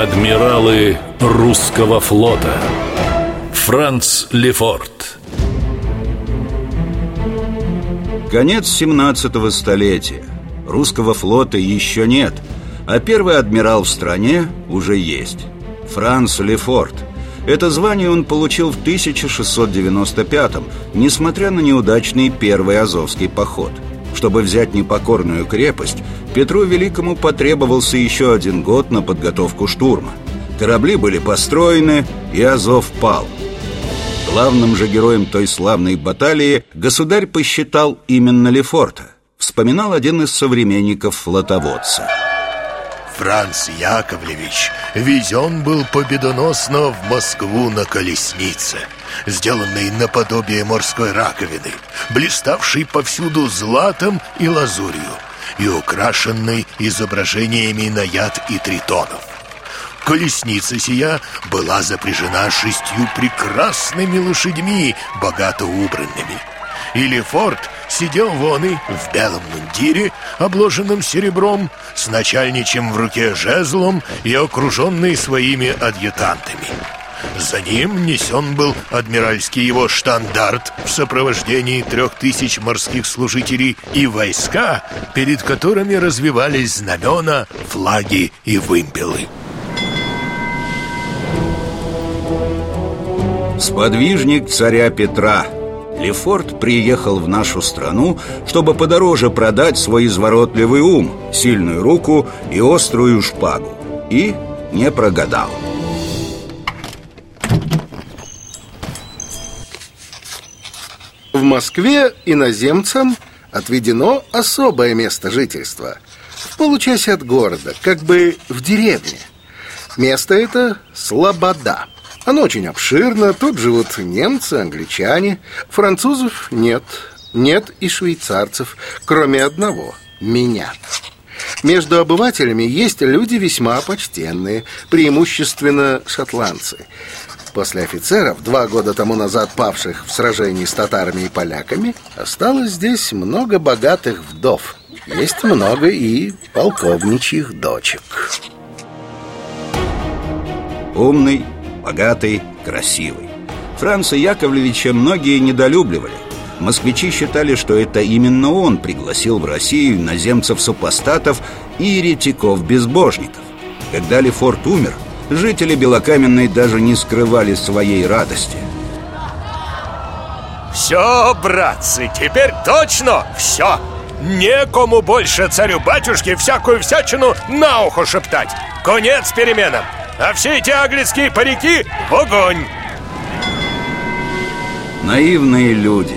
Адмиралы русского флота. Франц Лефорт. Конец 17 столетия. Русского флота еще нет А первый адмирал в стране уже есть. Франц Лефорт. Это звание он получил в 1695-м Несмотря на неудачный первый Азовский поход – чтобы взять непокорную крепость, Петру Великому потребовался еще один год на подготовку штурма. Корабли были построены, и Азов пал. Главным же героем той славной баталии государь посчитал именно Лефорта. Вспоминал один из современников флотоводца. Франц Яковлевич везен был победоносно в Москву на колеснице – сделанный наподобие морской раковины, блиставший повсюду златом и лазурью и украшенный изображениями наяд и тритонов. Колесница сия была запряжена шестью прекрасными лошадьми, богато убранными. И Лефорт сидел вон и в белом мундире, обложенном серебром, с начальничем в руке жезлом и окруженный своими адъютантами. За ним несен был адмиральский его штандарт в сопровождении трех тысяч морских служителей и войска, перед которыми развивались знамена, флаги и вымпелы. Сподвижник царя Петра Лефорт приехал в нашу страну, чтобы подороже продать свой изворотливый ум, сильную руку и острую шпагу. И не прогадал. В Москве иноземцам отведено особое место жительства В получасе от города, как бы в деревне Место это Слобода Оно очень обширно, тут живут немцы, англичане Французов нет, нет и швейцарцев, кроме одного – меня между обывателями есть люди весьма почтенные, преимущественно шотландцы. После офицеров, два года тому назад павших в сражении с татарами и поляками, осталось здесь много богатых вдов. Есть много и полковничьих дочек. Умный, богатый, красивый. Франца Яковлевича многие недолюбливали. Москвичи считали, что это именно он пригласил в Россию иноземцев-супостатов и еретиков-безбожников. Когда Лефорт умер – жители Белокаменной даже не скрывали своей радости. Все, братцы, теперь точно все! Некому больше царю-батюшке всякую всячину на ухо шептать Конец переменам А все эти английские парики в огонь Наивные люди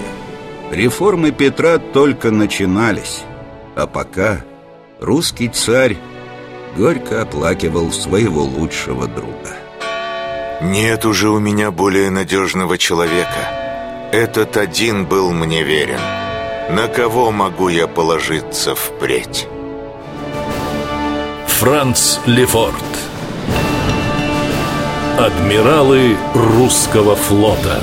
Реформы Петра только начинались А пока русский царь горько оплакивал своего лучшего друга. Нет уже у меня более надежного человека. Этот один был мне верен. На кого могу я положиться впредь? Франц Лефорт Адмиралы русского флота